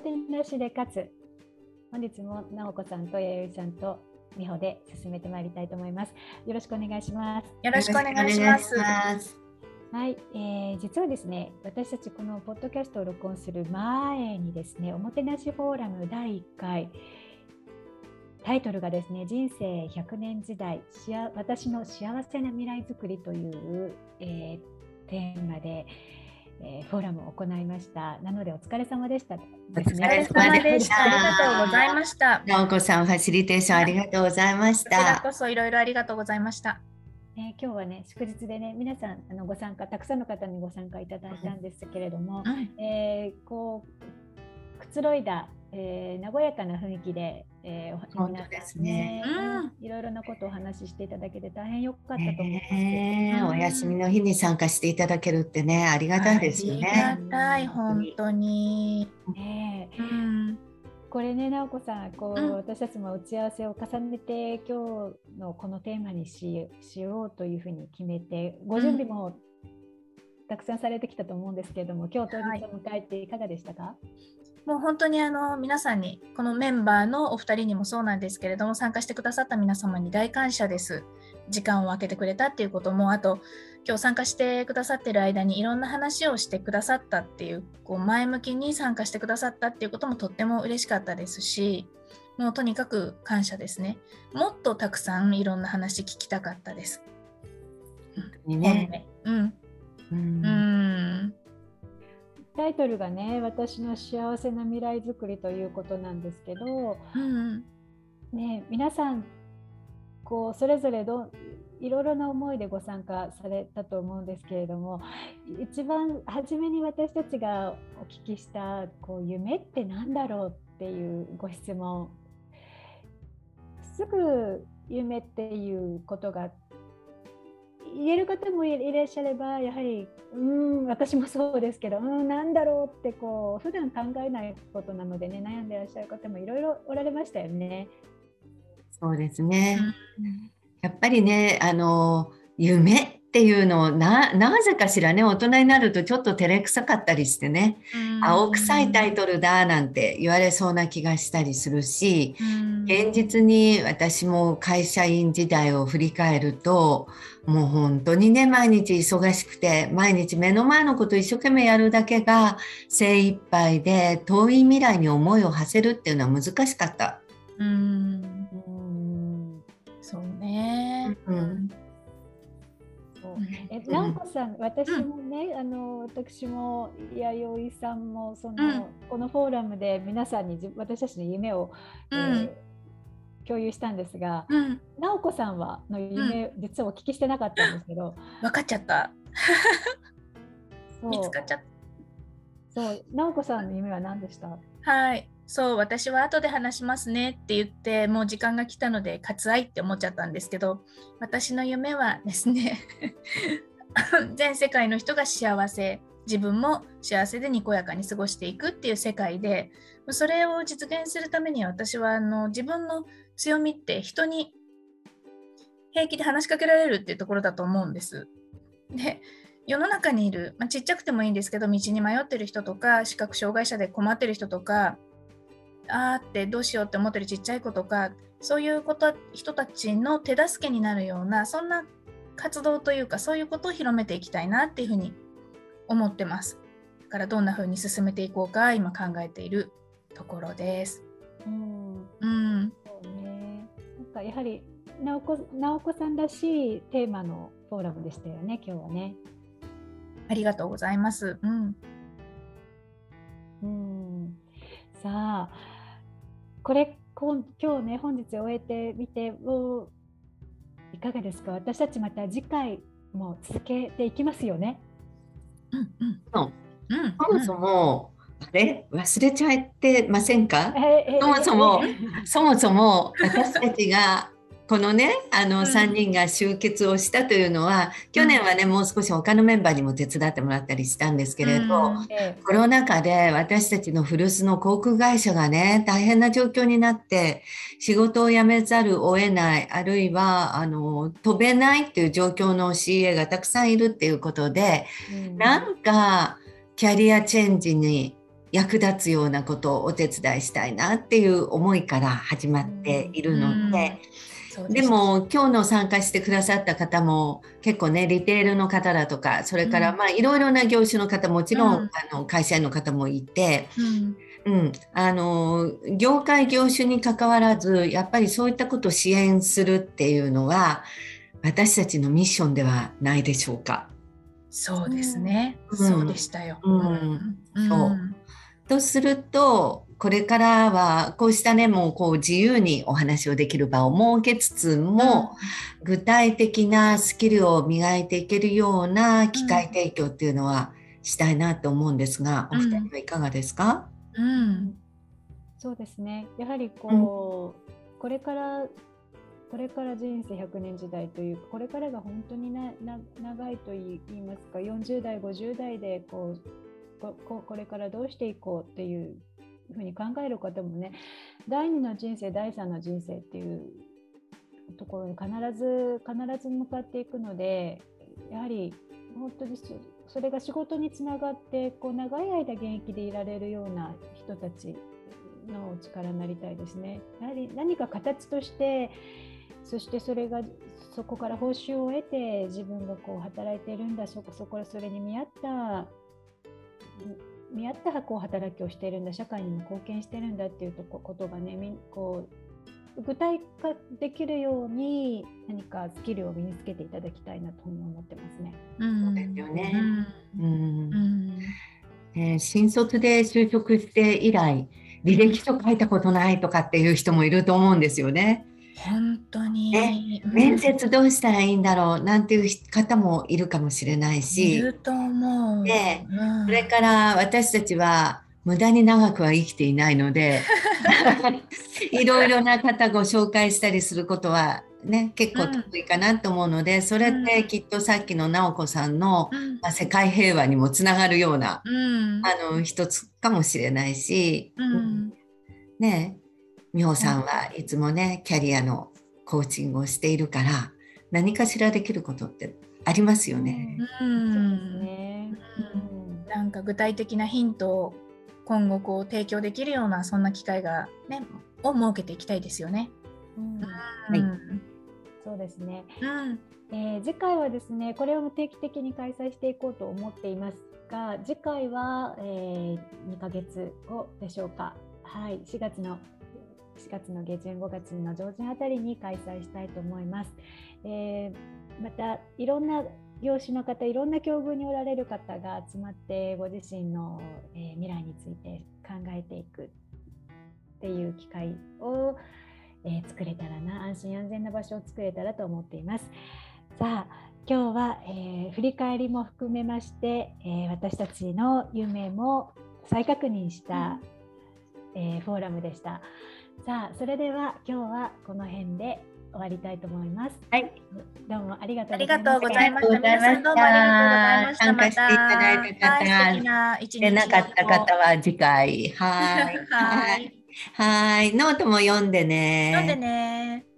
もてなしで勝つ本日も直子さんと弥生さんと美穂で進めてまいりたいと思います。よろしくお願いします。よろしくお願いします。はい、えー、実はですね私たちこのポッドキャストを録音する前にですねおもてなしフォーラム第1回タイトルがですね人生100年時代私の幸せな未来づくりという、えー、テーマで、えー、フォーラムを行いました。なのでお疲れ様でした、ね。お疲れ様でした。ありがとうございました。直子さんファシリテーションありがとうございました。こちらこそいろいろありがとうございました。ね、今日はね祝日でね皆さんあのご参加たくさんの方にご参加いただいたんですけれども、うん、えー、こうくつろいだ、えー、和やかな雰囲気で、えー、本当ですね、うん、いろいろなことをお話ししていただけて大変良かったと思います、ねうん、お休みの日に参加していただけるってねありがたいですよね。ありがたい本当に。ね、うんこれね直子さんこう、うん、私たちも打ち合わせを重ねて今日のこのテーマにししようというふうに決めてご準備もたくさんされてきたと思うんですけれども、今日当日を迎えていかがでしたか、はいもう本当にあの皆さんにこのメンバーのお二人にもそうなんですけれども参加してくださった皆様に大感謝です。時間を空けてくれたっていうこともあと今日参加してくださってる間にいろんな話をしてくださったっていうこう前向きに参加してくださったっていうこともとっても嬉しかったですしもうとにかく感謝ですね。もっとたくさんいろんな話聞きたかったです。ね、うん。うん。うんタイトルがね私の幸せな未来づくりということなんですけど、うん、ね、皆さんこうそれぞれどいろいろな思いでご参加されたと思うんですけれども一番初めに私たちがお聞きしたこう夢って何だろうっていうご質問。すぐ夢っていうことが言える方もいらっしゃればやはりうん私もそうですけどうんなんだろうってこう普段考えないことなのでね悩んでらっしゃる方もいろいろおられましたよね。そうですね、うん、やっぱりねあの夢っていうのをななぜかしらね大人になるとちょっと照れくさかったりしてね、青臭いタイトルだなんて言われそうな気がしたりするし、現実に私も会社員時代を振り返るともう本当にね毎日忙しくて毎日目の前のこと一生懸命やるだけが精一杯で遠い未来に思いを馳せるっていうのは難しかった。うん。そうね、うんえ直子さん、私もね、あの私も弥生さんもその、このフォーラムで皆さんに私たちの夢を、えー共有したんですが、うん、直子さんはの夢、うん、実はお聞きしてなかったんですけど。分かっちゃった。見つかっちゃった。そう。直子さんの夢は何でした？はいそう私は後で話しますねって言ってもう時間が来たので割愛って思っちゃったんですけど私の夢はですね 全世界の人が幸せ自分も幸せでにこやかに過ごしていくっていう世界でそれを実現するためには私はあの自分の強みって人に平気で話しかけられるっていうところだと思うんです。で世の中にいる、まあ、ちっちゃくてもいいんですけど道に迷ってる人とか視覚障害者で困ってる人とかあーってどうしようって思ってるちっちゃい子とかそういうこと人たちの手助けになるようなそんな活動というかそういうことを広めていきたいなっていうふうに思ってます。だからどんなふうに進めていこうか今考えているところです。うん、うん、そうね。なんかやはり直子直子さんらしいテーマのフォーラムでしたよね今日はね。ありがとうございます。うん。うん、さあこれ今日ね本日終えてみてもいかがですか？私たちまた次回も続けていきますよね。うんうん。うん、そもそも、あれ？忘れちゃってませんか、そもそも、そもそも私たちがこのねあの3人が集結をしたというのは、去年はねもう少し他のメンバーにも手伝ってもらったりしたんですけれど、コロナ禍で私たちの古巣の航空会社がね大変な状況になって仕事を辞めざるを得ないあるいはあの飛べないっていう状況の CA がたくさんいるっていうことで、なんかキャリアチェンジに役立つようなことをお手伝いしたいなっていう思いから始まっているので。でも今日の参加してくださった方も結構ねリテールの方だとかそれからまあいろいろな業種の方もちろん、うん、あの会社員の方もいて、うん、うん、あの業界業種にかかわらずやっぱりそういったことを支援するっていうのは私たちのミッションではないでしょうか。そうですね、うん、そうでしたよ。うん。そう。とするとこれからはこうしたねもうこう自由にお話をできる場を設けつつも、うん、具体的なスキルを磨いていけるような機会提供っていうのはしたいなと思うんですが、うん、お二人はいかがですか、うん、そうですね。やはりこう、これからこれから人生100年時代というこれからが本当にな長いと言いますか40代50代でこうここれからどうしていこうっていうふうに考える方もね第2の人生第3の人生っていうところに必ず必ず向かっていくのでやはり本当にそれが仕事につながってこう長い間現役でいられるような人たちの力になりたいですね。やはり何か形としてそしてそれがそこから報酬を得て自分がこう働いているんだそこそこそれに見合った見合ったこう働きをしているんだ社会にも貢献してるんだっていうとことがねこう具体化できるように何かスキルを身につけていただきたいなと思ってますね。そうですよね。うん、えー、新卒で就職して以来履歴書書いたことないとかっていう人もいると思うんですよね。本当に、ね、面接どうしたらいいんだろう？なんていう方もいるかもしれないし、いると思う。で、うん、それから私たちは無駄に長くは生きていないので いろいろな方ご紹介したりすることはね、結構得意かなと思うので、うん、それってきっとさっきの直子さんの、うん、まあ、世界平和にもつながるような、うん、あの一つかもしれないし、ね美穂さんはい。つもねキャリアのコーチングをしているから何かしらできることってありますよね。うん、ね、うん、なんか具体的なヒントを今後こう提供できるようなそんな機会がねを設けていきたいですよね。うん、はい、そうですね。うん。えー、次回はですねこれを定期的に開催していこうと思っていますが次回は、えー、2ヶ月後でしょうか。はい、4月の4月の下旬5月の上旬あたりに開催したいと思います。えー、またいろんな業種の方いろんな境遇におられる方が集まってご自身の、えー、未来について考えていくっていう機会を、えー、作れたらな安心安全な場所を作れたらと思っています。さあ今日は、えー、振り返りも含めまして、え私たちの夢も再確認した、えフォーラムでした。さあそれでは今日はこの辺で終わりたいと思います。はい。どうもありがとうございました。皆さんどうもありがとうございました。参加していただいた方、はい、でなかった方は次回。はい。はい。はい。ノートも読んでね。読んでね。